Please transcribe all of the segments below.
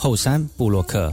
后山布洛克。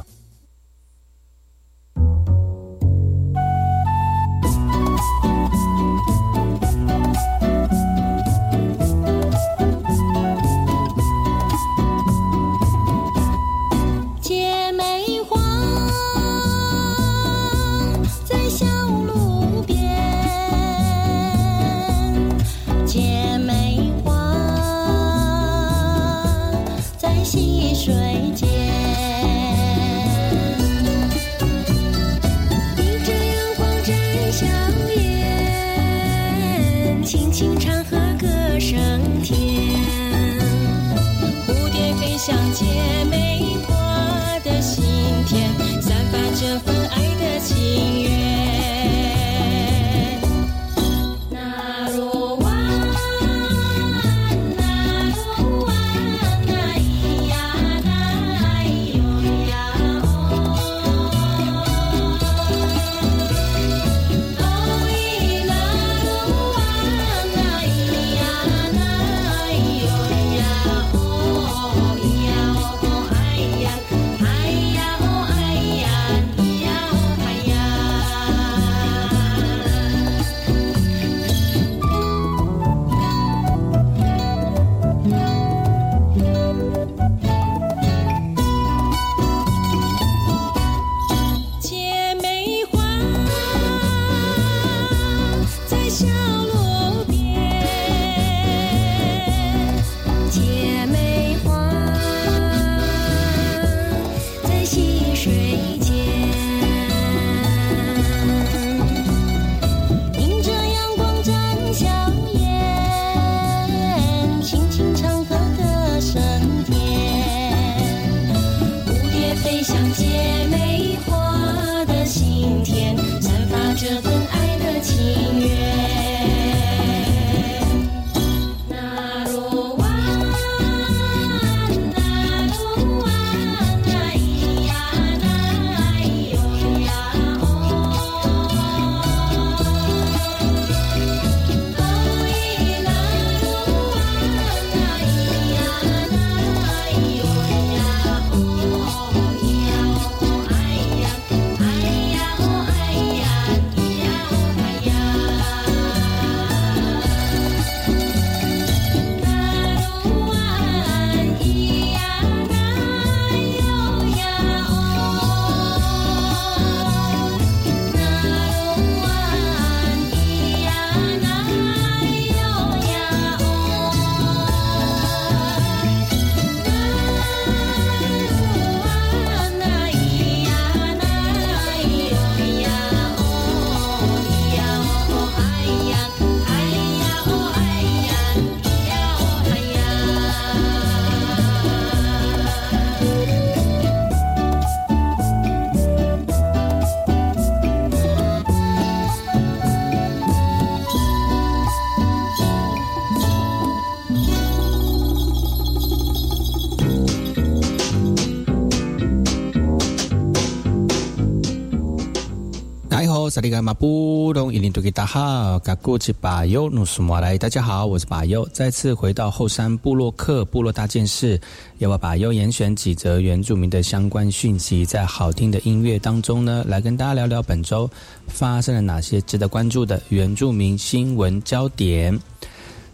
萨利格马布隆伊林图吉达哈，嘎古吉巴尤努苏马来，大家好，我是巴尤，再次回到后山部落克部落大件事，要我巴尤严选几则原住民的相关讯息，在好听的音乐当中呢，来跟大家聊聊本周发生了哪些值得关注的原住民新闻焦点。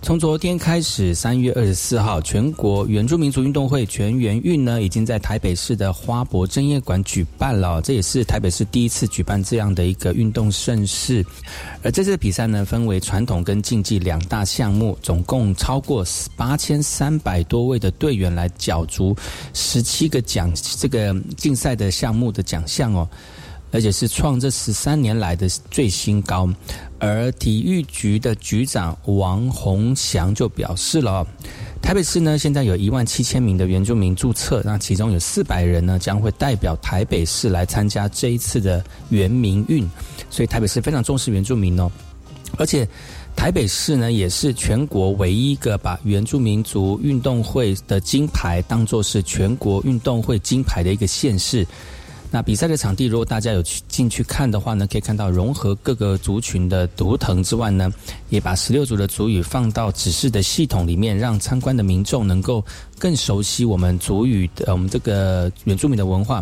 从昨天开始，三月二十四号，全国原住民族运动会全员运呢，已经在台北市的花博正业馆举办了。这也是台北市第一次举办这样的一个运动盛事。而这次比赛呢，分为传统跟竞技两大项目，总共超过八千三百多位的队员来角逐十七个奖这个竞赛的项目的奖项哦。而且是创这十三年来的最新高，而体育局的局长王宏祥就表示了，台北市呢现在有一万七千名的原住民注册，那其中有四百人呢将会代表台北市来参加这一次的原民运，所以台北市非常重视原住民哦，而且台北市呢也是全国唯一一个把原住民族运动会的金牌当做是全国运动会金牌的一个县市。那比赛的场地，如果大家有去进去看的话呢，可以看到融合各个族群的图腾之外呢，也把十六族的族语放到指示的系统里面，让参观的民众能够更熟悉我们族语的我们这个原住民的文化，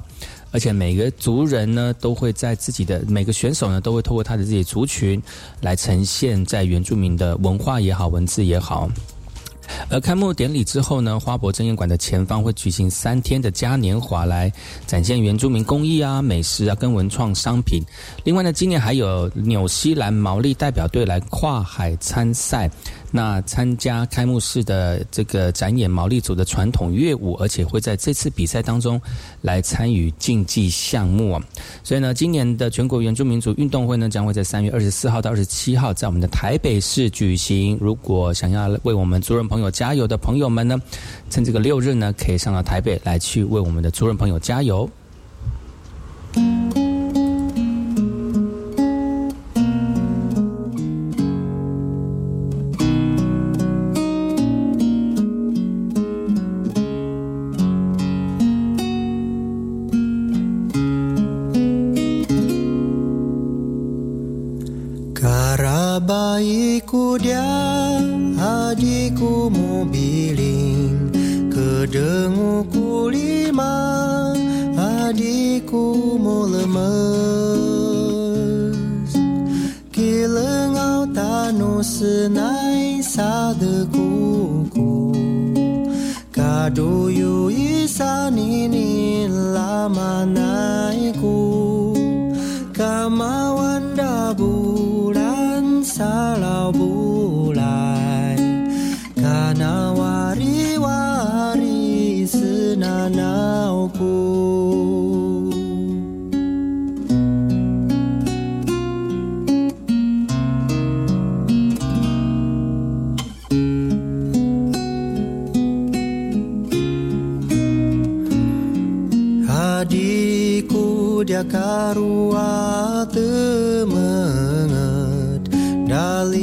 而且每个族人呢，都会在自己的每个选手呢，都会透过他的自己族群来呈现在原住民的文化也好，文字也好。而开幕典礼之后呢，花博珍宴馆的前方会举行三天的嘉年华，来展现原住民工艺啊、美食啊跟文创商品。另外呢，今年还有纽西兰毛利代表队来跨海参赛。那参加开幕式的这个展演毛利族的传统乐舞，而且会在这次比赛当中来参与竞技项目啊。所以呢，今年的全国原住民族运动会呢，将会在三月二十四号到二十七号在我们的台北市举行。如果想要为我们族人朋友加油的朋友们呢，趁这个六日呢，可以上到台北来去为我们的族人朋友加油。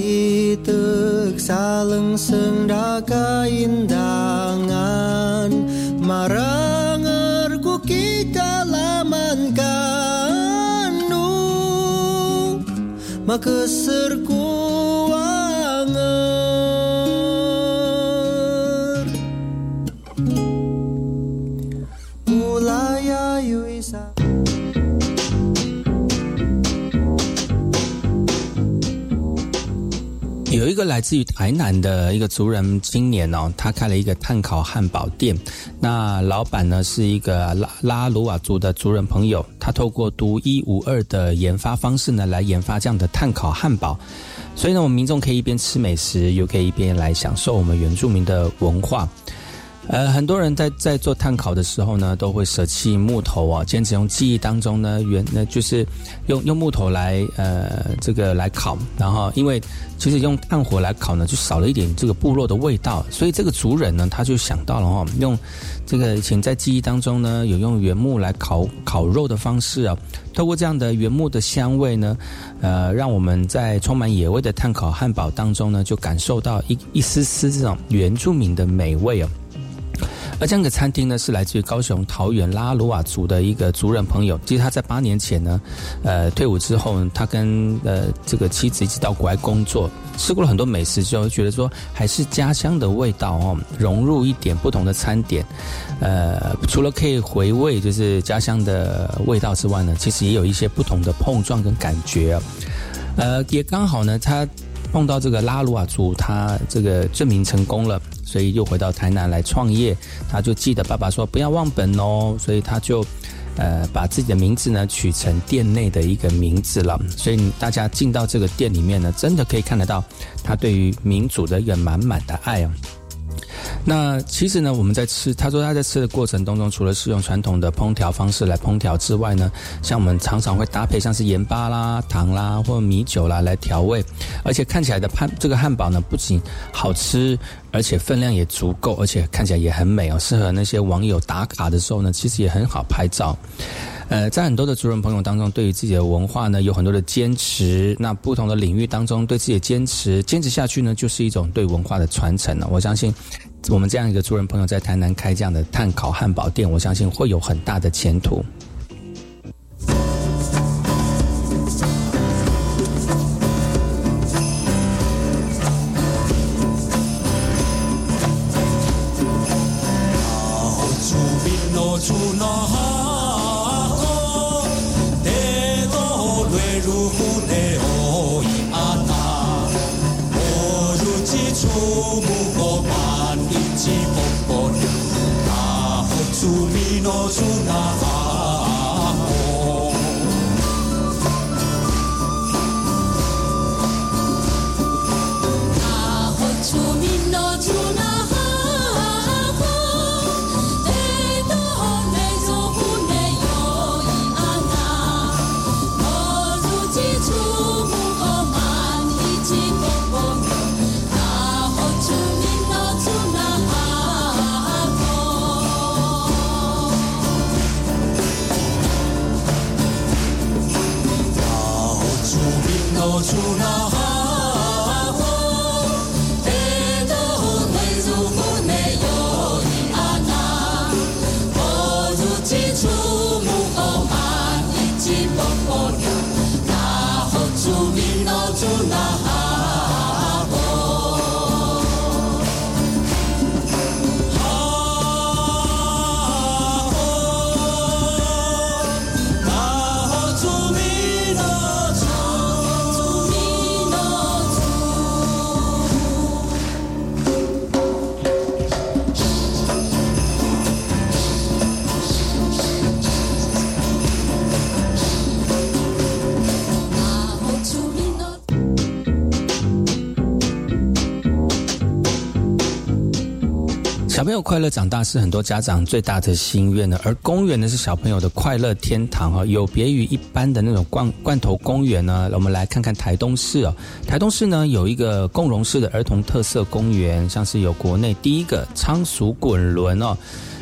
Saling salengseng da kaindangan Marang erku kita lamankan nu. Makeserku 来自于台南的一个族人，今年哦，他开了一个碳烤汉堡店。那老板呢是一个拉拉鲁瓦族的族人朋友，他透过独一无二的研发方式呢，来研发这样的碳烤汉堡。所以呢，我们民众可以一边吃美食，又可以一边来享受我们原住民的文化。呃，很多人在在做碳烤的时候呢，都会舍弃木头啊，坚持用记忆当中呢原那就是用用木头来呃这个来烤，然后因为其实用炭火来烤呢，就少了一点这个部落的味道，所以这个族人呢他就想到了哈，用这个以前在记忆当中呢有用原木来烤烤肉的方式啊，透过这样的原木的香味呢，呃，让我们在充满野味的炭烤汉堡当中呢，就感受到一一丝丝这种原住民的美味哦。而这样的餐厅呢，是来自于高雄桃园拉鲁瓦族的一个族人朋友。其实他在八年前呢，呃，退伍之后，他跟呃这个妻子一起到国外工作，吃过了很多美食之后，觉得说还是家乡的味道哦，融入一点不同的餐点，呃，除了可以回味就是家乡的味道之外呢，其实也有一些不同的碰撞跟感觉。呃，也刚好呢，他碰到这个拉鲁瓦族，他这个证明成功了。所以又回到台南来创业，他就记得爸爸说不要忘本哦，所以他就，呃，把自己的名字呢取成店内的一个名字了。所以大家进到这个店里面呢，真的可以看得到他对于民主的一个满满的爱哦。那其实呢，我们在吃，他说他在吃的过程当中，除了是用传统的烹调方式来烹调之外呢，像我们常常会搭配像是盐巴啦、糖啦或米酒啦来调味，而且看起来的汉这个汉堡呢，不仅好吃，而且分量也足够，而且看起来也很美哦，适合那些网友打卡的时候呢，其实也很好拍照。呃，在很多的族人朋友当中，对于自己的文化呢，有很多的坚持。那不同的领域当中，对自己的坚持，坚持下去呢，就是一种对文化的传承了。我相信。我们这样一个族人朋友在台南开这样的碳烤汉堡店，我相信会有很大的前途。友快乐长大是很多家长最大的心愿呢，而公园呢是小朋友的快乐天堂哈，有别于一般的那种罐罐头公园呢。我们来看看台东市哦，台东市呢有一个共荣式的儿童特色公园，像是有国内第一个仓鼠滚轮哦。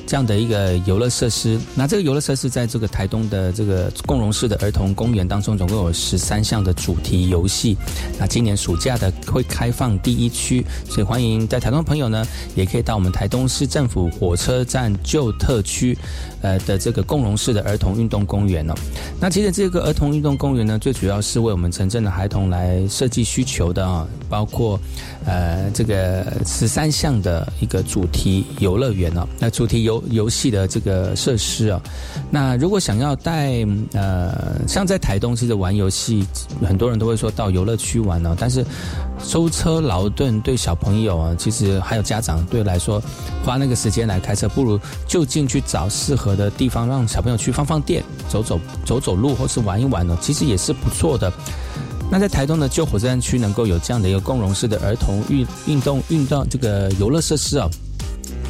这样的一个游乐设施，那这个游乐设施在这个台东的这个共荣式的儿童公园当中，总共有十三项的主题游戏。那今年暑假的会开放第一区，所以欢迎在台东的朋友呢，也可以到我们台东市政府火车站旧特区。呃的这个共融式的儿童运动公园哦，那其实这个儿童运动公园呢，最主要是为我们城镇的孩童来设计需求的啊，包括呃这个十三项的一个主题游乐园哦，那主题游游戏的这个设施啊，那如果想要带呃像在台东其实玩游戏，很多人都会说到游乐区玩哦，但是舟车劳顿对小朋友啊，其实还有家长对来说花那个时间来开车，不如就近去找适合。的地方让小朋友去放放电、走走走走路，或是玩一玩呢，其实也是不错的。那在台东的旧火车站区，能够有这样的一个共融式的儿童运运动运动这个游乐设施啊，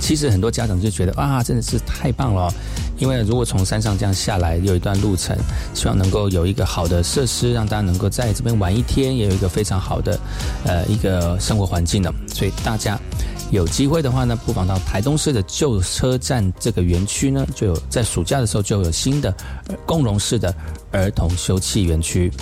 其实很多家长就觉得啊，真的是太棒了。因为如果从山上这样下来，有一段路程，希望能够有一个好的设施，让大家能够在这边玩一天，也有一个非常好的呃一个生活环境的。所以大家。有机会的话呢，不妨到台东市的旧车站这个园区呢，就有在暑假的时候就有新的共融式的儿童休憩园区。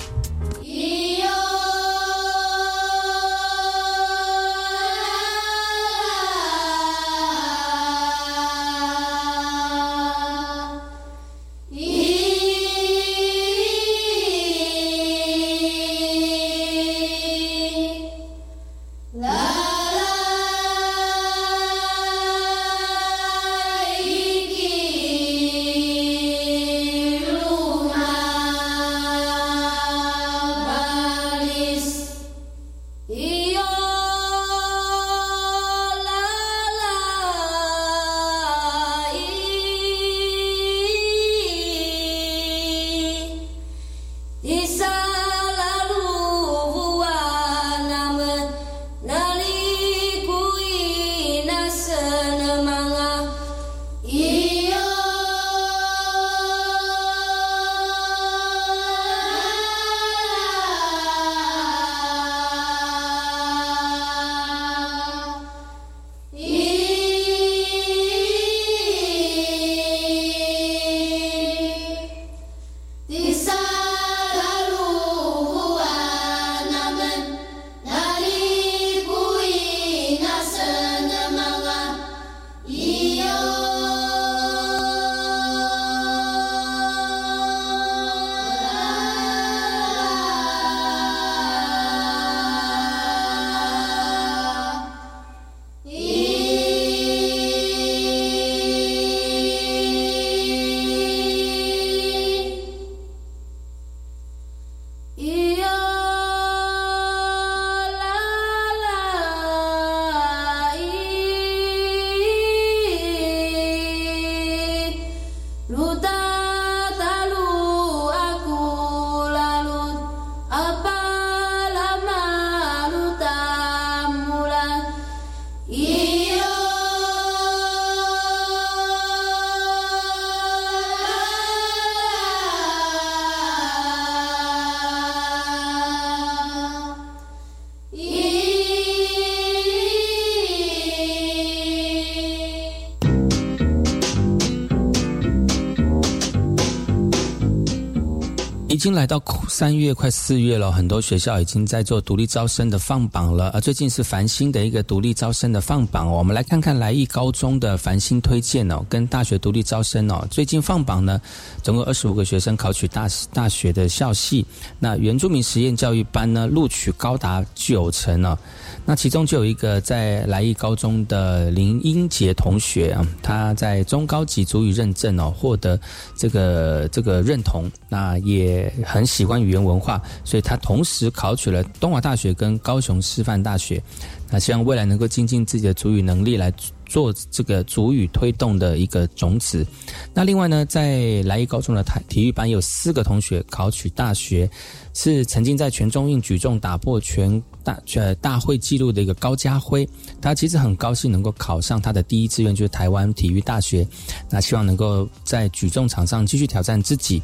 已经来到三月快四月了，很多学校已经在做独立招生的放榜了。而最近是繁星的一个独立招生的放榜，我们来看看来义高中的繁星推荐哦，跟大学独立招生哦。最近放榜呢，总共二十五个学生考取大大学的校系。那原住民实验教育班呢，录取高达九成哦。那其中就有一个在来义高中的林英杰同学啊，他在中高级主语认证哦，获得这个这个认同，那也很喜欢语言文化，所以他同时考取了东华大学跟高雄师范大学，那希望未来能够精进自己的主语能力来。做这个主语推动的一个种子。那另外呢，在来义高中的体体育班有四个同学考取大学，是曾经在全中运举重打破全大呃大会纪录的一个高家辉。他其实很高兴能够考上他的第一志愿，就是台湾体育大学。那希望能够在举重场上继续挑战自己。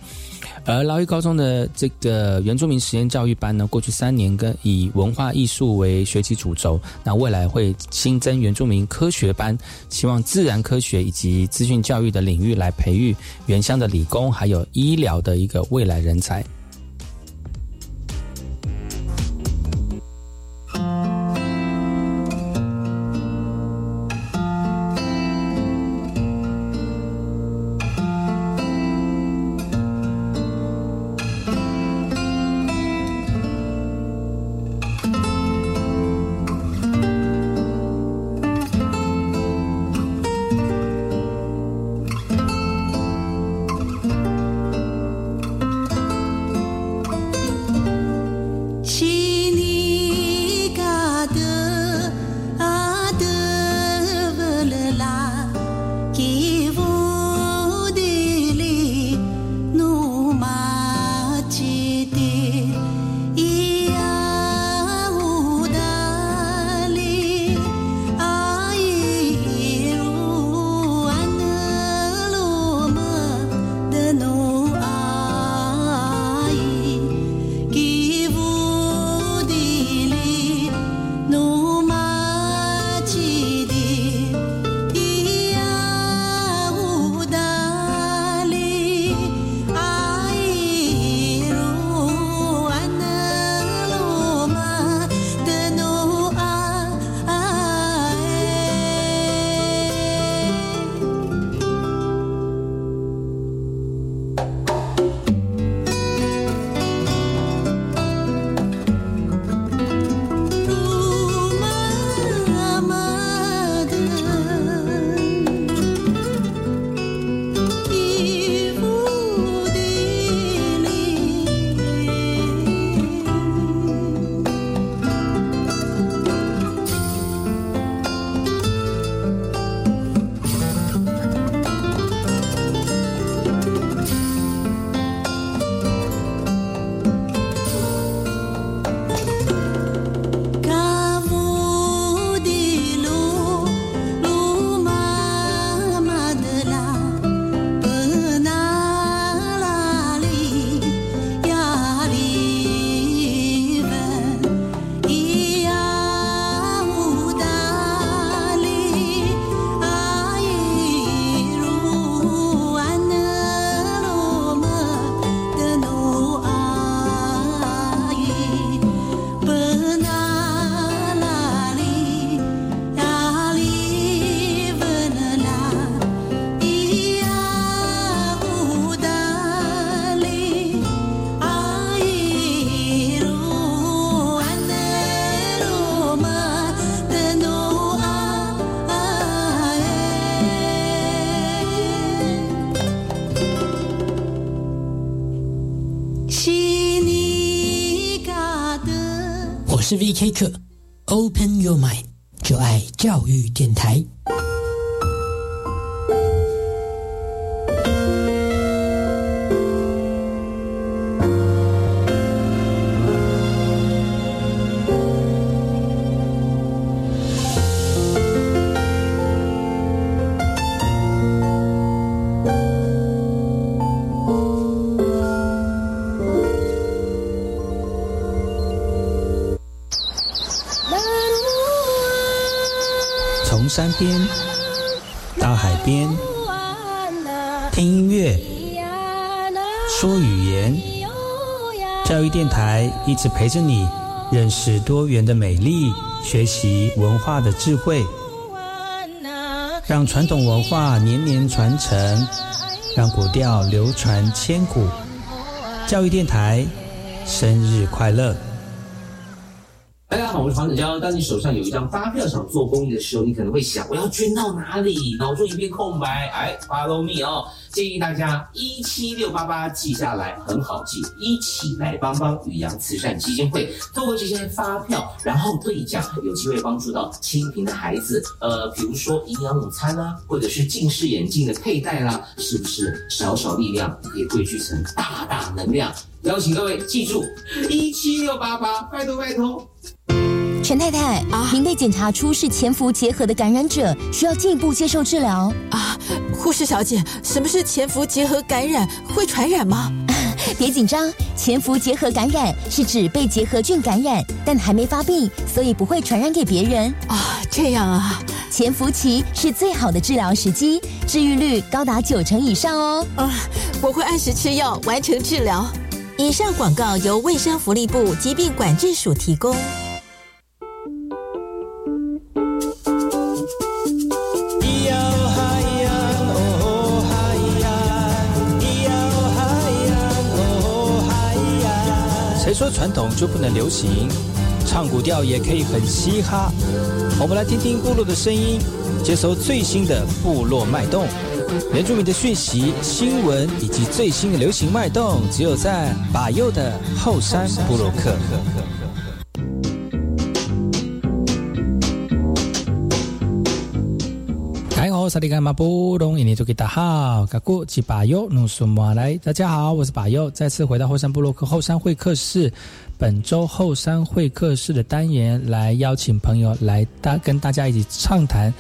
而劳育高中的这个原住民实验教育班呢，过去三年跟以文化艺术为学习主轴，那未来会新增原住民科学班，希望自然科学以及资讯教育的领域来培育原乡的理工还有医疗的一个未来人才。直陪着你，认识多元的美丽，学习文化的智慧，让传统文化年年传承，让古调流传千古。教育电台，生日快乐！大家好，我是黄子佼。当你手上有一张发票想做公益的时候，你可能会想，我要捐到哪里？脑中一片空白。哎，Follow me 哦！建议大家一七六八八记下来，很好记。一起来帮帮宇阳慈善基金会，透过这些发票，然后兑奖，有机会帮助到清贫的孩子。呃，比如说营养午餐啦，或者是近视眼镜的佩戴啦，是不是小小力量可以汇聚成大大能量？邀请各位记住一七六八八，拜托拜托。陈太太啊，您被检查出是潜伏结核的感染者，需要进一步接受治疗啊。护士小姐，什么是潜伏结核感染？会传染吗？别紧张，潜伏结核感染是指被结核菌感染，但还没发病，所以不会传染给别人啊。这样啊，潜伏期是最好的治疗时机，治愈率高达九成以上哦。啊，我会按时吃药，完成治疗。以上广告由卫生福利部疾病管制署提供。谁说传统就不能流行？唱古调也可以很嘻哈。我们来听听部落的声音，接收最新的部落脉动。原住民的讯息、新闻以及最新的流行脉动，只有在把右的后山部落克。大好，萨利甘马布隆，印尼多吉达好，嘎古吉巴右努苏马来，大家好，我是巴右，再次回到后山布洛克后山会客室。本周后山会客室的单元，来邀请朋友来大跟大家一起畅谈。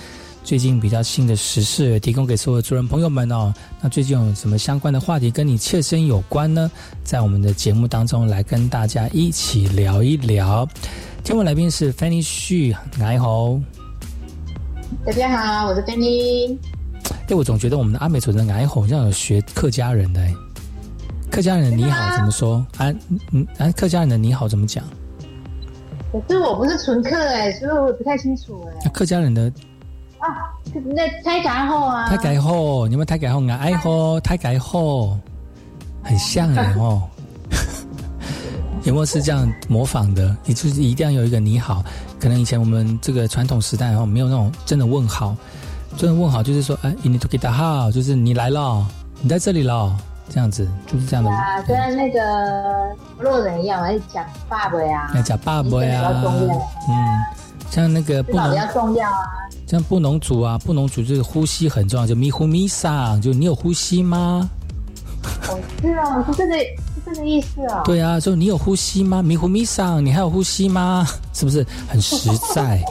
最近比较新的时事，提供给所有主人朋友们哦。那最近有什么相关的话题跟你切身有关呢？在我们的节目当中来跟大家一起聊一聊。今晚来宾是 Fanny 旭，你好。大家好，我是 Fanny。哎，我总觉得我们的阿美族的矮吼像有学客家人的哎。客家人的你好怎么说？啊嗯啊，客家人的你好怎么讲？可是我不是纯客哎，所以我不太清楚哎。客家人的。啊，那太改后啊！太改后，你们太改后啊？哎吼，太改后，很像哎哦。有没有是这样模仿的？你就是一定要有一个你好。可能以前我们这个传统时代哦，没有那种真的问好。真的问好就是说，哎，你都给打好，就是你来了，你在这里了，这样子就是这样的。啊，跟那个洛人一样，还是讲爸爸呀？要讲爸爸呀。嗯，像那个不能比较重要啊。像布农族啊，布农族就是呼吸很重要，就咪呼咪桑，就你有呼吸吗？哦，是啊，是这个，是这个意思啊。对啊，就你有呼吸吗？迷糊咪上，你还有呼吸吗？是不是很实在？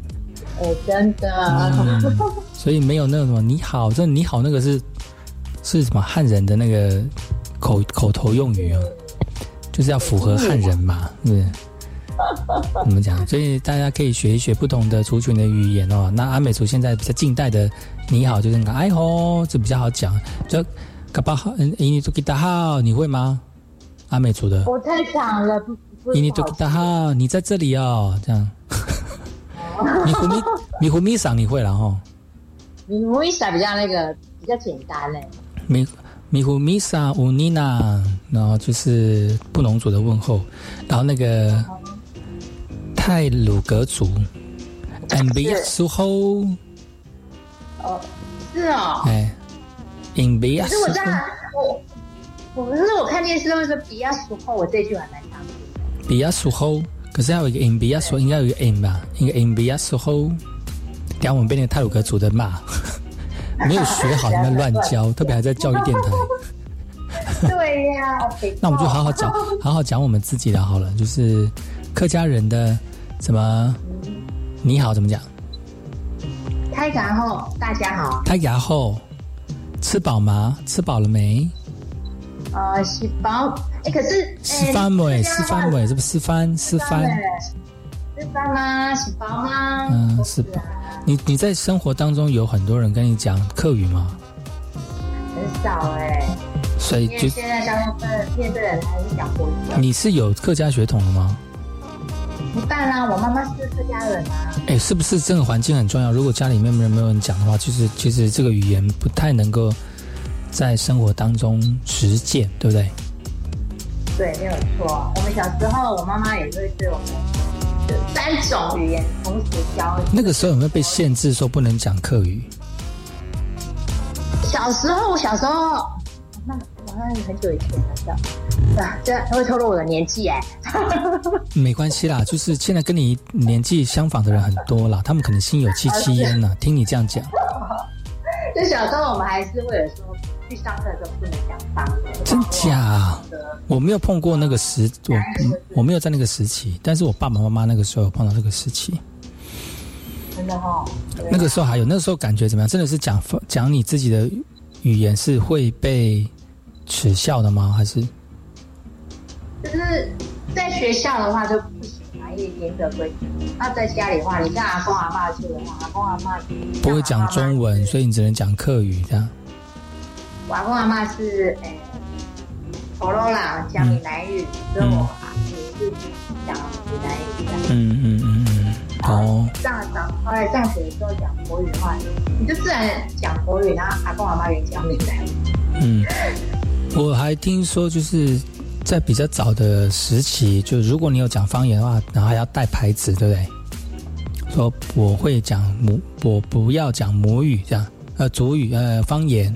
哎，真的。所以没有那个什么你好，这你好那个是是什么汉人的那个口口头用语啊，就是要符合汉人嘛，对。怎么讲？所以大家可以学一学不同的族群的语言哦。那阿美族现在比较近代的“你好”就是“那个“哎吼”，这比较好讲。就“嘎巴好”，嗯，“伊尼图吉达好”，你会吗？阿美族的。我太长了，伊尼图吉达好，你在这里哦，这样。米糊米米糊米桑你会了哈？米糊米桑比较那个比较简单嘞。米米糊米桑乌尼娜，然后就是布农族的问候，然后那个。泰鲁格族 S 苏后，哦，是哦，哎，M B S 苏后，我我不是我看电视都会说比亚苏吼，我这句还蛮常听。比亚苏吼，可是要有一个 S 苏，应该有一个 M 吧？一个 S 苏后，等下我们被那个泰鲁格族的骂，没有学好，在乱教，特别还在教育电台。对呀，那我们就好好讲，好好讲我们自己的好了，就是客家人的。怎么？你好，怎么讲？开闸后，大家好。开牙后，吃饱吗？吃饱了没？呃，吃饱。哎，可是吃饭没？吃饭没？这不吃饭？吃饭？吃饭吗？吃饱吗？嗯，吃饱。你你在生活当中有很多人跟你讲客语吗？很少哎。所以就现在大部分面对的人还是讲国语。你是有客家血统的吗？一半啦，我妈妈是客家人啊。哎，是不是这个环境很重要？如果家里面没有没有人讲的话，就是其实这个语言不太能够在生活当中实践，对不对？对，没有错。我们小时候，我妈妈也会对我们三种语言同时教。那个时候有没有被限制说不能讲客语？小时候，我小时候，像很久以前了，这样。啊，这会透露我的年纪哎。没关系啦，就是现在跟你年纪相仿的人很多啦，他们可能心有戚戚焉呢。听你这样讲，就小时候我们还是会有说，去上课的时候不能讲方言。真假啊？我没有碰过那个时，我我没有在那个时期，但是我爸爸妈妈那个时候有碰到这个时期。真的哈、对那个时候还有，那个时候感觉怎么样？真的是讲讲你自己的语言是会被耻笑的吗？还是就是在学校的话就不行啊，因为严格规定。那在家里的话，你像阿公阿妈去的话，阿公阿妈不会讲中文，所以你只能讲客语这样？我阿公阿妈是诶，陀罗啦，讲闽南语，所以我阿姨是讲闽南语这样。嗯嗯嗯嗯，哦，上上后来上学的时候讲国语的话，你就自然讲国语，然后阿公阿妈也讲闽南语。嗯，我还听说就是在比较早的时期，就如果你有讲方言的话，然后还要带牌子，对不对？说我会讲母，我不要讲母语这样，呃，主语，呃，方言。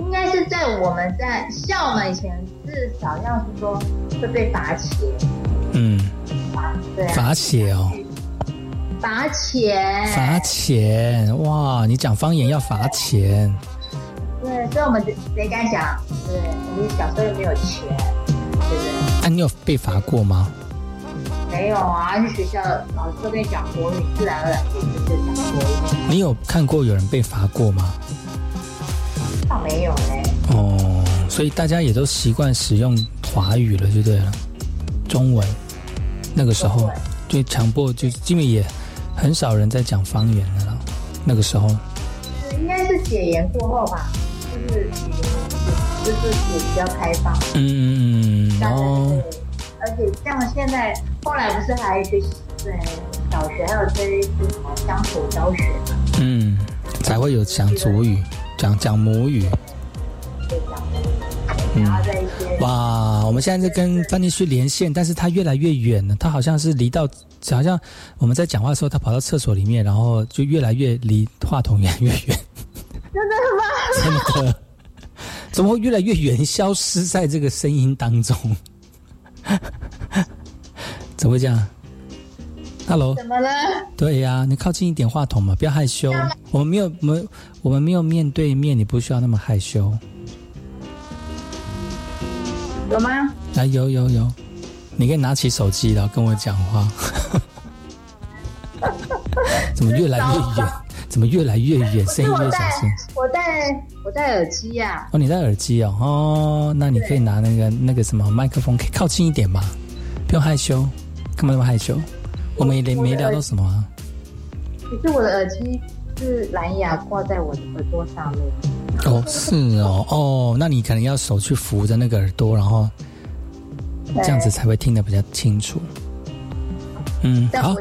应该是在我们在校门以前，至少要是说会被罚钱，嗯，对啊，罚写哦，罚钱，罚钱哇！你讲方言要罚钱，对，所以我们谁敢讲？对，我们小时候又没有钱，对不对？啊，你有被罚过吗？没有啊，去学校老师都跟你讲国语，自然而然就就讲国语。你有看过有人被罚过吗？倒没有嘞，哦，所以大家也都习惯使用华语了，就对了，中文。那个时候就强迫，就因为也很少人在讲方言的了。那个时候，应该是解严过后吧，就是就是也比较开放。嗯嗯嗯，然后对，而且像现在后来不是还学对小学还有这什么乡土教学嘛，嗯，才会有讲主语，讲讲母语。就讲，然后在一些哇，我们现在在跟范尼旭连线，但是他越来越远了，他好像是离到，好像我们在讲话的时候，他跑到厕所里面，然后就越来越离话筒越来 越远。真的吗？真的，怎么会越来越远，消失在这个声音当中？怎么会这样？Hello，怎么了？对呀、你靠近一点话筒嘛，不要害羞。我们没有，我们我们没有面对面，你不需要那么害羞。有吗？啊，有有有，你可以拿起手机然后跟我讲话。怎么越来越远？怎么越来越远？声音越小声。我戴我戴耳机呀、哦，你戴耳机哦，哦，那你可以拿那个那个什么麦克风，可以靠近一点嘛，不用害羞，干嘛那么害羞？我们也没没聊到什么啊。可是我的耳机是蓝牙挂在我的耳朵上面，哦，是哦，哦，那你可能要手去扶着那个耳朵，然后这样子才会听得比较清楚。嗯，好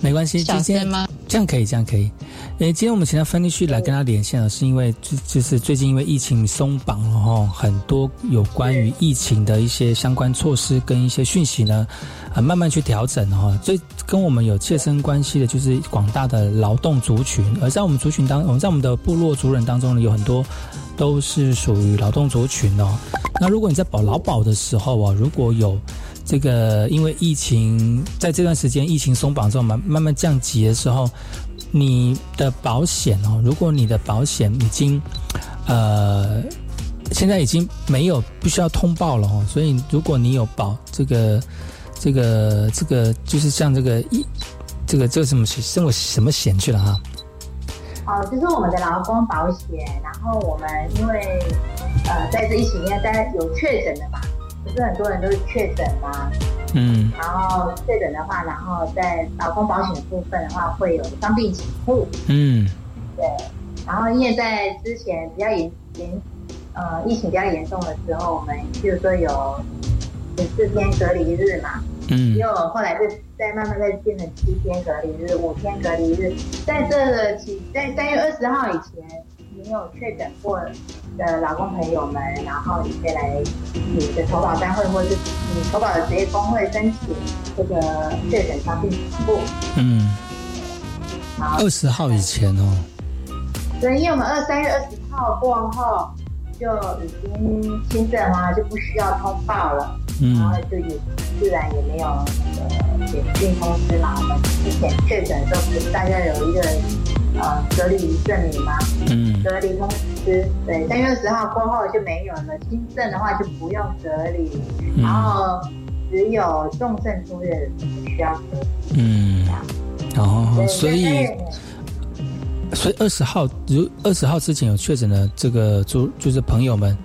没关系，小今天吗？这样可以，这样可以。诶，今天我们请到芬妮旭来跟他连线了，是因为就就是最近因为疫情松绑了哈，很多有关于疫情的一些相关措施跟一些讯息呢，啊，慢慢去调整哈。最跟我们有切身关系的就是广大的劳动族群，而在我们族群当，我们在我们的部落族人当中呢，有很多都是属于劳动族群哦。那如果你在保劳保的时候啊，如果有这个因为疫情在这段时间疫情松绑之后慢慢慢降级的时候，你的保险哦，如果你的保险已经呃现在已经没有不需要通报了哦，所以如果你有保这个这个这个就是像这个一这个这个什么什么什么险去了哈，哦，就是我们的劳工保险，然后我们因为呃在这疫情里面，大家有确诊的嘛，不是很多人都是确诊吗，嗯。然后确诊的话，然后在劳工保险的部分的话，会有伤病给付，嗯。对，然后因为在之前比较严严呃疫情比较严重的时候，我们比如说有十四天隔离日嘛，嗯。又后来就再慢慢再变成七天隔离日、五天隔离日，在这个期在三月二十号以前，你有确诊过的劳工朋友们，然后你可以来你的投保单位或者是你投保的职业工会申请这个确诊伤病补付。嗯，好，二十号以前哦，对，因为我们二三月二十号过后就已经轻症化，就不需要通报了。嗯然后嗯就也自然也没有呃简讯通知嘛。我们之前确诊的时候，大家有一个呃隔离证明吗？嗯隔离通知，对，三月二十号过后就没有了。轻症的话就不用隔离，然嗯后只有重症出院的需要隔离。嗯，然后所以所以二十号如二十号之前有确诊的这个就就是朋友们。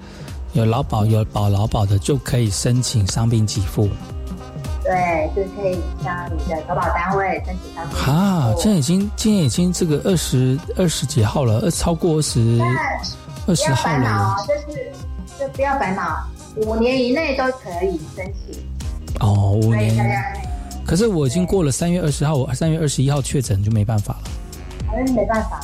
有劳保有保劳保的就可以申请伤病给付对，就可以向你的投保单位申请伤病哈，给付现在已经今天已经这个二十二十几号了，二超过二十但二十号了。哦，就是就不要烦恼，五年以内都可以申请，哦，五年。家可是我已经过了三月二十号，我三月二十一号确诊就没办法了，好像没办法，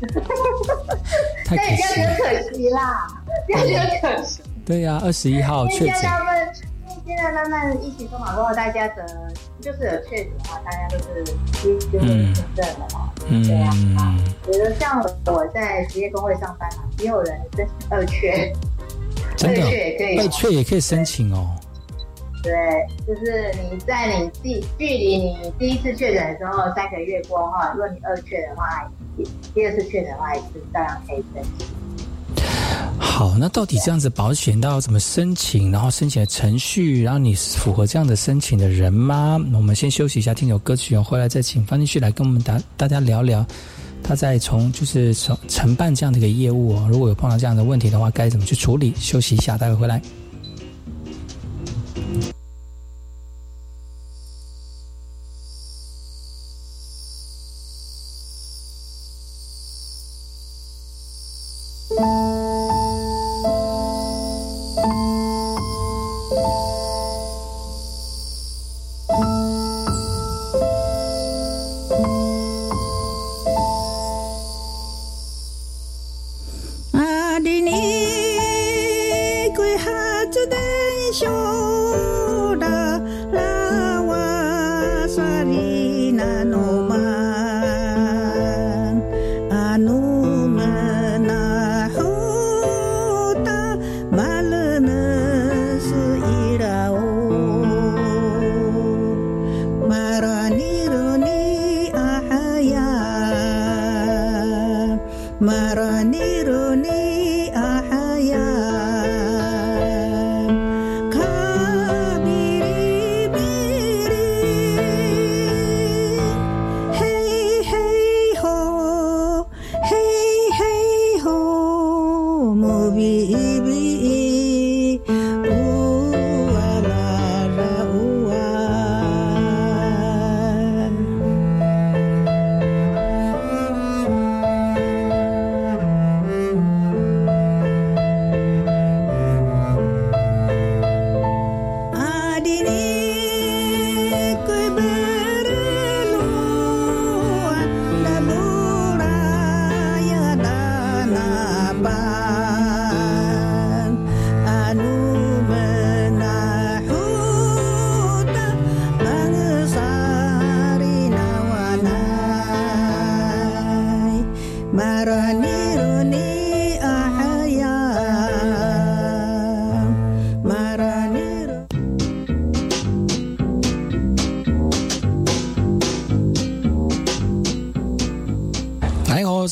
太可惜了。可惜啦，不要觉得可惜，对呀、二十一号确诊现在，慢慢疫情松绑过后，大家的就是有确诊的话，大家都是就是嗯轻症了嘛。对啊嗯，比如像我在职业工会上班嘛，也有人申请二缺，真的二缺也可以二确也可以申请哦。对，就是你在你第距离你第一次确诊的时候三个月过后，如果你二确的话，第二次确诊的话也是照样可以申请。好，那到底这样子保险到怎么申请，然后申请的程序，然后你符合这样的申请的人吗？我们先休息一下，听首歌曲哦，回来再请方进旭来跟我们大大家聊聊，他在从就是承承办这样的一个业务哦，如果有碰到这样的问题的话，该怎么去处理？休息一下，待会回来。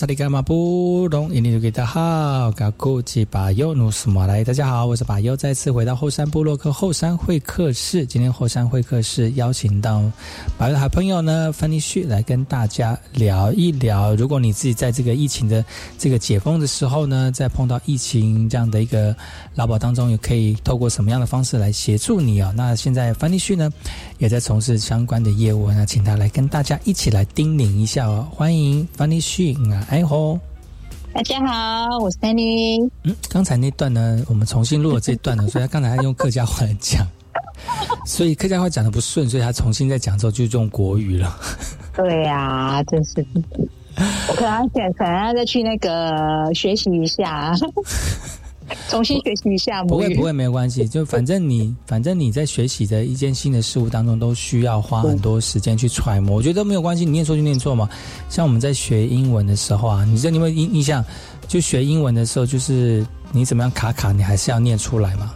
利伽马布隆，印尼多吉达好，嘎古吉巴尤努斯马来，大家好，我是巴尤，再次回到后山部落克后山会客室。今天后山会客室邀请到巴尤的好朋友呢，范尼旭来跟大家聊一聊。如果你自己在这个疫情的这个解封的时候呢，在碰到疫情这样的一个劳保当中，也可以透过什么样的方式来协助你啊、那现在范尼旭呢，也在从事相关的业务，那请他来跟大家一起来叮咛一下哦。欢迎范尼旭啊，吼，大家好，我是 Penny。嗯，刚才那段呢，我们重新录了这段呢，所以他刚才他用客家话来讲，所以客家话讲的不顺，所以他重新再讲之后就用国语了。对呀、真是，我可能想可能要再去那个学习一下，重新学习一下母语。不会不会，没有关系。就反正你反正你在学习的一件新的事物当中，都需要花很多时间去揣摩。我觉得没有关系，你念错就念错嘛。像我们在学英文的时候啊，你这你有没有印印象？就学英文的时候，就是你怎么样卡卡，你还是要念出来嘛。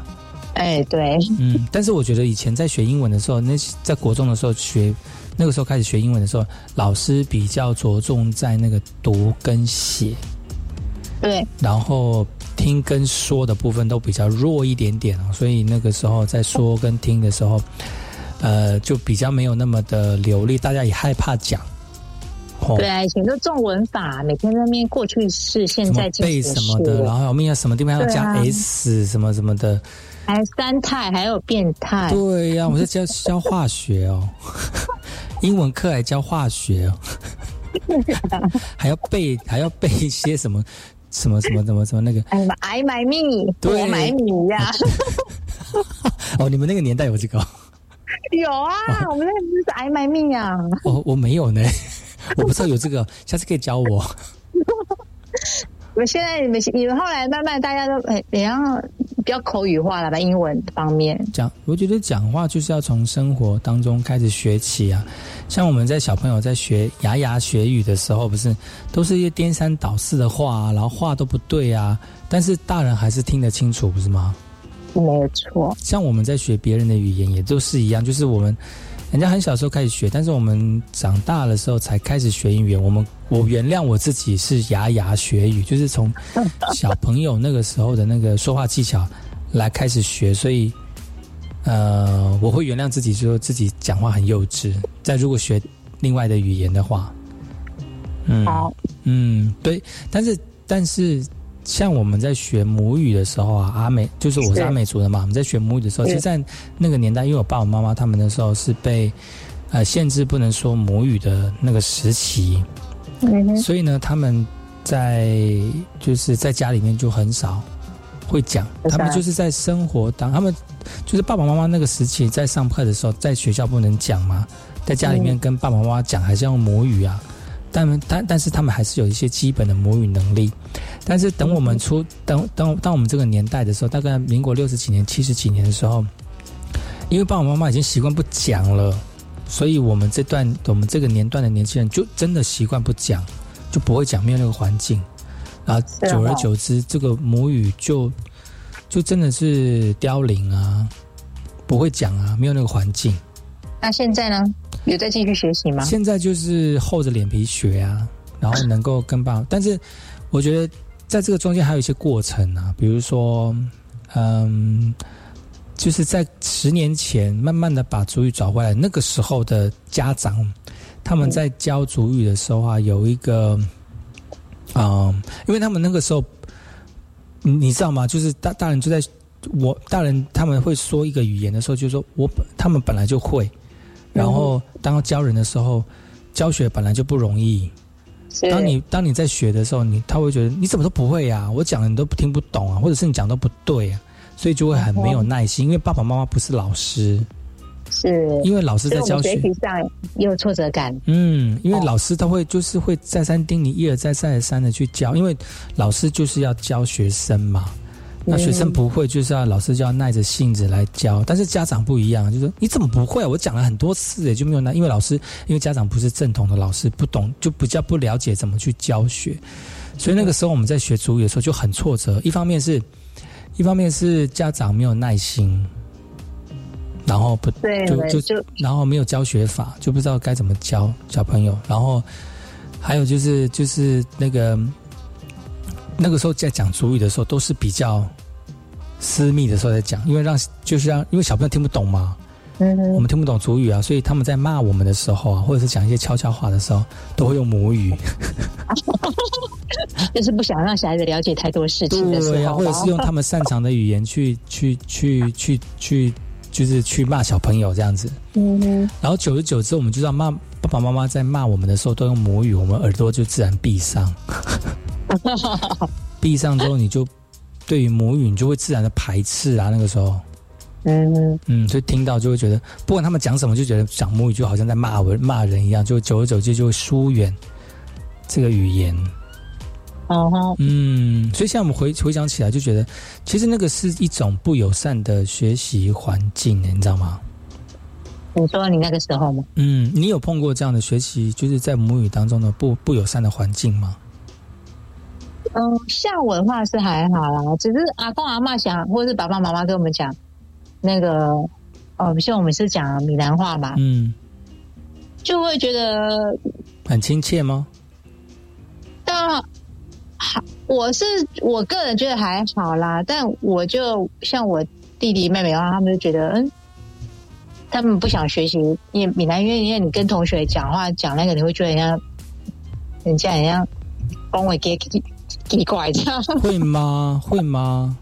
哎，对，嗯，但是我觉得以前在学英文的时候，那在国中的时候学，那个时候开始学英文的时候，老师比较着重在那个读跟写，对，然后听跟说的部分都比较弱一点点啊，所以那个时候在说跟听的时候，呃，就比较没有那么的流利，大家也害怕讲。哦对啊，以前都重文法，每天在那边过去式、现在进背行什么的，然后我们要什么地方要加 s 什么什么的，还有三态，还有变态。对呀、我是教教化学哦，英文课还教化学哦，还要背还要背一些什么什么什么什么什么那个，I 买米，对。我买米呀、哦，你们那个年代有这个？哦有啊，我们那个就是 I 买米呀。哦，我没有呢，我不知道有这个，下次可以教我。我现在你们你们后来慢慢大家都哎，比较比较口语化了吧，英文方面。讲，我觉得讲话就是要从生活当中开始学起啊。像我们在小朋友在学牙牙学语的时候，不是都是一些颠三倒四的话、啊，然后话都不对啊，但是大人还是听得清楚，不是吗？没有错，像我们在学别人的语言也都是一样，就是我们人家很小时候开始学，但是我们长大的时候才开始学英语言。我们我原谅我自己是牙牙学语，就是从 小朋友那个时候的那个说话技巧来开始学，所以呃，我会原谅自己，说自己讲话很幼稚。再如果学另外的语言的话，嗯，好，嗯，对，但是但是像我们在学母语的时候啊，阿美就是我是是阿美族的嘛，我们在学母语的时候，是其实，在那个年代，因为我爸爸妈妈他们那时候是被呃限制不能说母语的那个时期，嗯，所以呢，他们在就是在家里面就很少会讲，他们就是在生活当他们就是爸爸妈妈那个时期在上课的时候，在学校不能讲嘛，在家里面跟爸爸妈妈讲还是要用母语啊，但但但是他们还是有一些基本的母语能力，但是等我们出等等当我们这个年代的时候，大概民国六十几年、七十几年的时候，因为爸爸妈妈已经习惯不讲了。所以我们这段我们这个年段的年轻人就真的习惯不讲，就不会讲，没有那个环境，然后久而久之，这个母语就就真的是凋零啊，不会讲啊，没有那个环境。那现在呢？有在继续学习吗？现在就是厚着脸皮学啊，然后能够跟爸，但是我觉得在这个中间还有一些过程啊，比如说，嗯，就是在十年前慢慢的把主语找回来，那个时候的家长他们在教主语的时候啊，有一个，嗯，因为他们那个时候，你知道吗？就是大大人就在我大人他们会说一个语言的时候，就是说我本他们本来就会。然后，当要教人的时候，教学本来就不容易。是当你当你在学的时候，你他会觉得你怎么都不会呀、我讲的你都听不懂啊，或者是你讲都不对啊，所以就会很没有耐心。因为爸爸妈妈不是老师，是，因为老师在教学，习上也有挫折感。嗯，因为老师他会就是会再三叮咛，一而再再而三的去教，因为老师就是要教学生嘛。那学生不会，就是要老师就要耐着性子来教，但是家长不一样，就是说你怎么不会啊？我讲了很多次也就没有耐，因为老师，因为家长不是正统的老师，不懂就比较不了解怎么去教学，所以那个时候我们在学主语的时候就很挫折。一方面是，一方面是家长没有耐心，然后不对就就就然后没有教学法，就不知道该怎么教小朋友。然后还有就是就是那个那个时候在讲主语的时候，都是比较私密的时候在讲，因为让就是让因为小朋友听不懂嘛，嗯，我们听不懂主语啊，所以他们在骂我们的时候啊，或者是讲一些悄悄话的时候，都会用母语，就是不想让小孩子了解太多事情的时对呀、候，或者是用他们擅长的语言去去去去去，就是去骂小朋友这样子。嗯，然后久而久之，我们就知道骂爸爸妈妈在骂我们的时候都用母语，我们耳朵就自然闭上。闭上之后你就对于母语你就会自然的排斥啊，那个时候。嗯，嗯，就听到就会觉得，不管他们讲什么，就觉得讲母语就好像在骂人骂人一样，就久而久之就会疏远这个语言。嗯，所以现在我们回回想起来，就觉得其实那个是一种不友善的学习环境，你知道吗？你说你那个时候吗？嗯，你有碰过这样的学习，就是在母语当中的不不友善的环境吗？嗯，像我的话是还好啦，只是阿公阿嬷想，或者是爸爸妈妈跟我们讲，那个哦，像我们是讲闽南话嘛，嗯，就会觉得很亲切吗？当然好，我是我个人觉得还好啦，但我就像我弟弟妹妹的话，他们就觉得嗯。他们不想学习，因为闽南语，因为你跟同学讲话讲那个，你会觉得人家人家好像恭维给奇奇怪这样。会吗？会吗？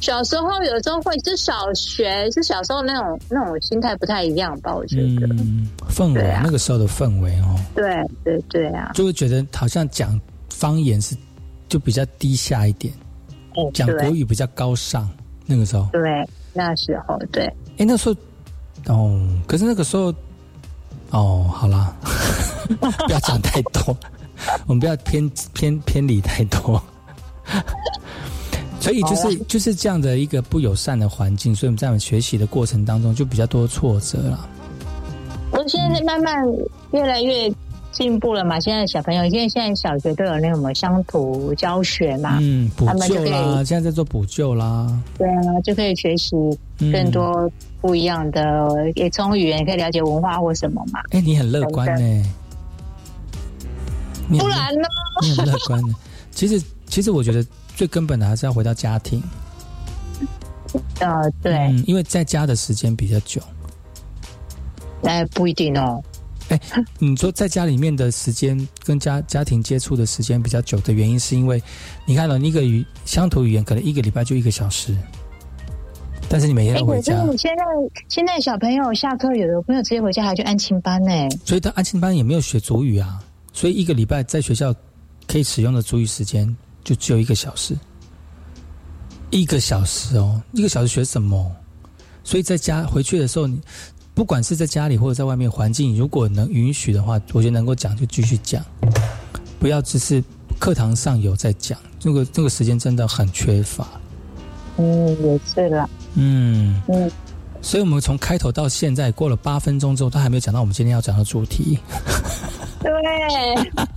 小时候有时候会，是小学，是小时候那种那种心态不太一样吧？我觉得，嗯，氛围、啊那个时候的氛围哦，对对对啊，就会觉得好像讲方言是就比较低下一点，嗯讲国语比较高尚。那个时候，对，那时候对，哎，那时候哦，可是那个时候哦，好啦，不要讲太多，我们不要偏偏偏离太多。所以就是就是这样的一个不友善的环境，所以我们在我们学习的过程当中就比较多挫折了。我现在慢慢越来越进步了嘛。现在小朋友，因为现在小学都有那种乡土教学嘛，嗯，补他们就可以救啦，现在在做补救啦。对啊，就可以学习更多不一样的，也从语言也可以了解文化或什么嘛。哎、你很乐观呢、你很不然呢？你很乐观的。其实，其实我觉得最根本的还是要回到家庭。呃，对，嗯，因为在家的时间比较久。哎，不一定哦。哎，你说在家里面的时间跟家家庭接触的时间比较久的原因，是因为你看了、一个语乡土语言，可能一个礼拜就一个小时，但是你每天回家，可是你现在现在小朋友下课，有的朋友直接回家还去安亲班呢。所以他安亲班也没有学主语啊，所以一个礼拜在学校可以使用的主语时间就只有一个小时，一个小时哦，一个小时学什么？所以在家回去的时候，你不管是在家里或者在外面环境，如果能允许的话，我觉得能够讲就继续讲，不要只是课堂上有在讲，这个这个时间真的很缺乏。嗯，也是啦。嗯嗯，所以我们从开头到现在过了八分钟之后，他还没有讲到我们今天要讲的主题。对，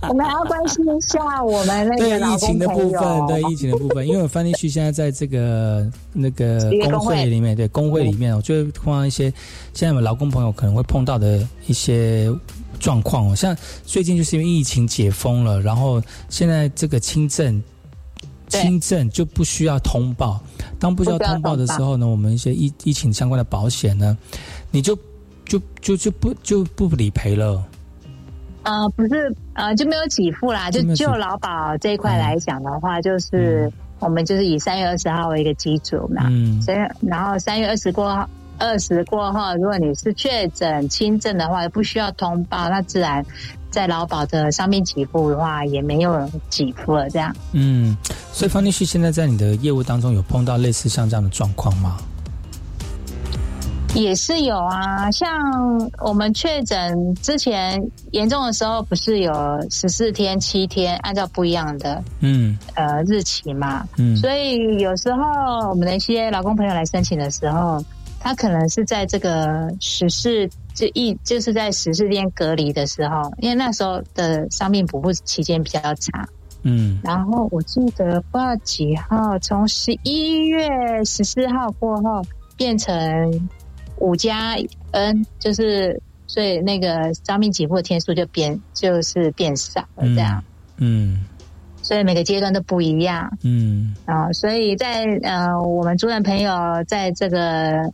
我们还要关心一下我们那个疫情的。部分，对疫情的部分，因为我翻译区现在在这个那个 工会会里面，对工会里面，我就会碰到一些现在我们劳工朋友可能会碰到的一些状况哦，像最近就是因为疫情解封了，然后现在这个轻症。对轻症就不需要通报，当不需要通报的时候呢，我们一些疫疫情相关的保险呢，你就就就就不就不理赔了。呃，不是，呃，就没有给付啦。就就劳保这一块来讲的话，就是、我们就是以三月二十号为一个基准嘛。嗯所以，然后三月二十过后，二十过后，如果你是确诊轻症的话，不需要通报，那自然在劳保的上面给付的话，也没有人给付了。这样，嗯，所以方律师现在在你的业务当中有碰到类似像这样的状况吗？也是有啊，像我们确诊之前严重的时候，不是有十四天、七天，按照不一样的嗯呃日期嘛。嗯所以有时候我们的一些劳工朋友来申请的时候，他可能是在这个十四这一就是在十四天隔离的时候，因为那时候的伤病补护期间比较长。嗯然后我记得不知道几号，从十一月十四号过后变成五加 N，就是所以那个伤病给付的天数就变就是变少了这样。嗯所以每个阶段都不一样嗯啊、所以在呃，我们主任朋友在这个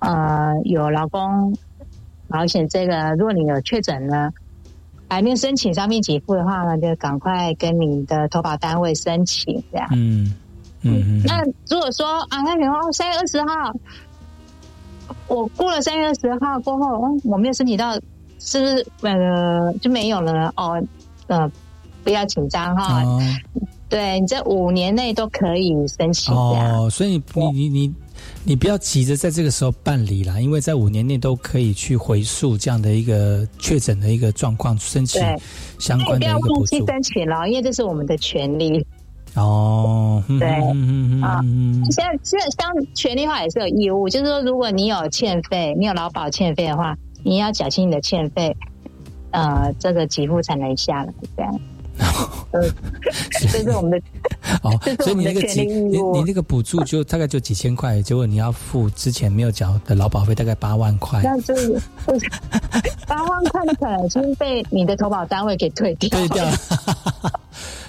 呃有劳工保险这个，如果你有确诊呢，还没有申请伤病给付的话呢，就赶快跟你的投保单位申请这样。嗯嗯那如果说啊，那你说三月二十号，我过了三月二十号过后，哦，我没有申请到，是不是呃就没有了呢？哦，呃，不要紧张哈。哦对你这五年内都可以申请。哦，所以你你你你你不要急着在这个时候办理啦，因为在五年内都可以去回溯这样的一个确诊的一个状况，申请相关的一个补助。申请了，因为这是我们的权利。哦，嗯对啊现在现在当权利化也是有义务，就是说，如果你有欠费，你有劳保欠费的话，你要缴清你的欠费，呃，这个给付才能下来。这样，呃，这是我们的哦 所以你那个你你那个补助就大概就几千块，结果你要付之前没有缴的劳保费大概八万块，那就是八万块，的可能已经被你的投保单位给退掉。退掉了。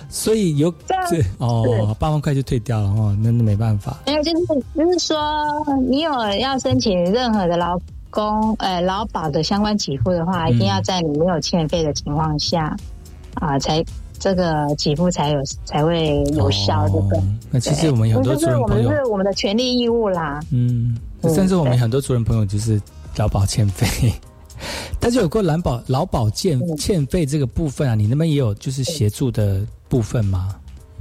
所以有这样哦，八万块就退掉了哦，那那没办法。没有，就是就是说，你有要申请任何的劳工呃劳保的相关给付的话，一定要在你没有欠费的情况下啊、才这个给付才有才会有效，对不对？哦那其实我们有很多就是我主人朋友，们是我们的权利义务啦。嗯，嗯甚至我们很多主人朋友就是劳保欠费，但是有过劳保劳保欠嗯欠费这个部分啊，你那边也有就是协助的部分吗？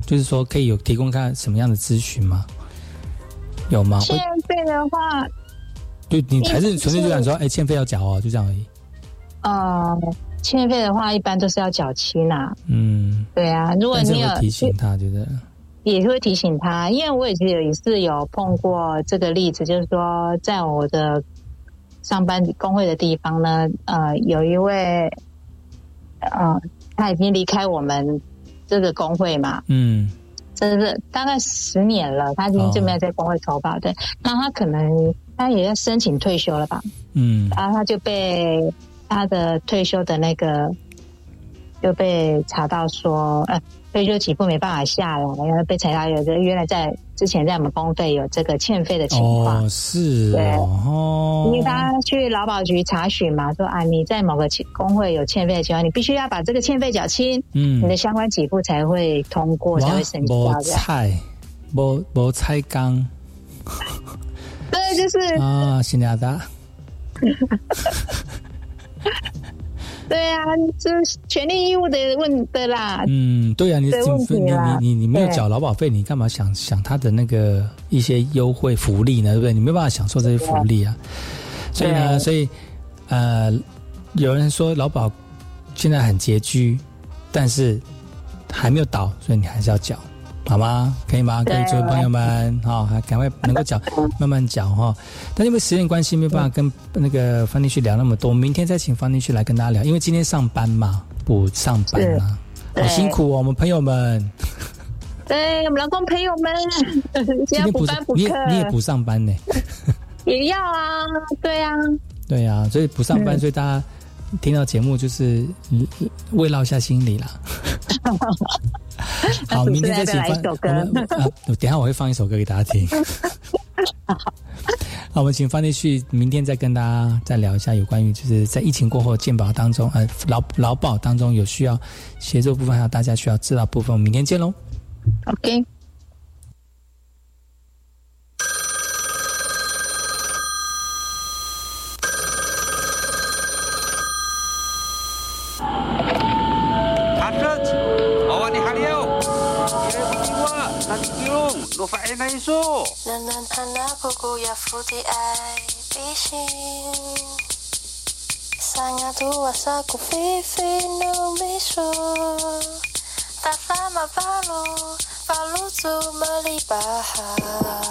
就是说可以有提供看什么样的咨询吗？有吗？欠会费的话，对你还是嗯纯粹就想说，哎，欠费要缴哦，就这样而已。呃，欠费的话一般都是要缴清啦。嗯，对啊，如果你有提醒他，觉得。也会提醒他，因为我也是有一次有碰过这个例子，就是说在我的上班工会的地方呢，呃，有一位呃，他已经离开我们这个工会嘛，嗯。这是大概十年了，他已经就没有在工会投保，对，那他可能他也要申请退休了吧，嗯。然后他就被他的退休的那个又被查到说，呃，退休起步没办法下来，然后被查到有个原来在之前在我们公费有这个欠费的情况。哦是对哦哦，因为他去劳保局查询嘛，说啊，你在某个欠工会有欠费的情况，你必须要把这个欠费缴清，嗯你的相关起步才会通过，才会生效无这样。菜，无无菜缸对，就是啊，新亚达。对啊，这是权利义务的问的啦。嗯，对啊，你你你你你没有缴劳保费，你干嘛想想他的那个一些优惠福利呢？对不对？你没办法享受这些福利啊。所以呢，所以呃，有人说劳保现在很拮据，但是还没有倒，所以你还是要缴。好吗？可以吗？各位朋友们，哈、还赶快能够讲，慢慢讲哈。但因为时间关系，没有办法跟那个方丽旭聊那么多，明天再请方丽旭来跟大家聊。因为今天上班嘛，不上班啊，好辛苦哦，我们朋友们。对我们老公朋友们，今天不班补课，你也你也不上班呢？也要啊，对啊，对啊，所以不上班，嗯所以大家听到节目就是嗯慰劳一下心里啦。好，明天再请方主持人要不要来一首歌我们啊，等一下我会放一首歌给大家听。好，我们请方丽去明天再跟大家再聊一下有关于就是在疫情过后健保当中，呃劳劳保当中有需要协助部分，还有大家需要知道部分，我们明天见喽。OK。我饭也难受。暖暖那姑姑要伏地爱比心三亚度啊萨库菲菲诺美术大萨马巴鲁巴鲁祖玛丽巴哈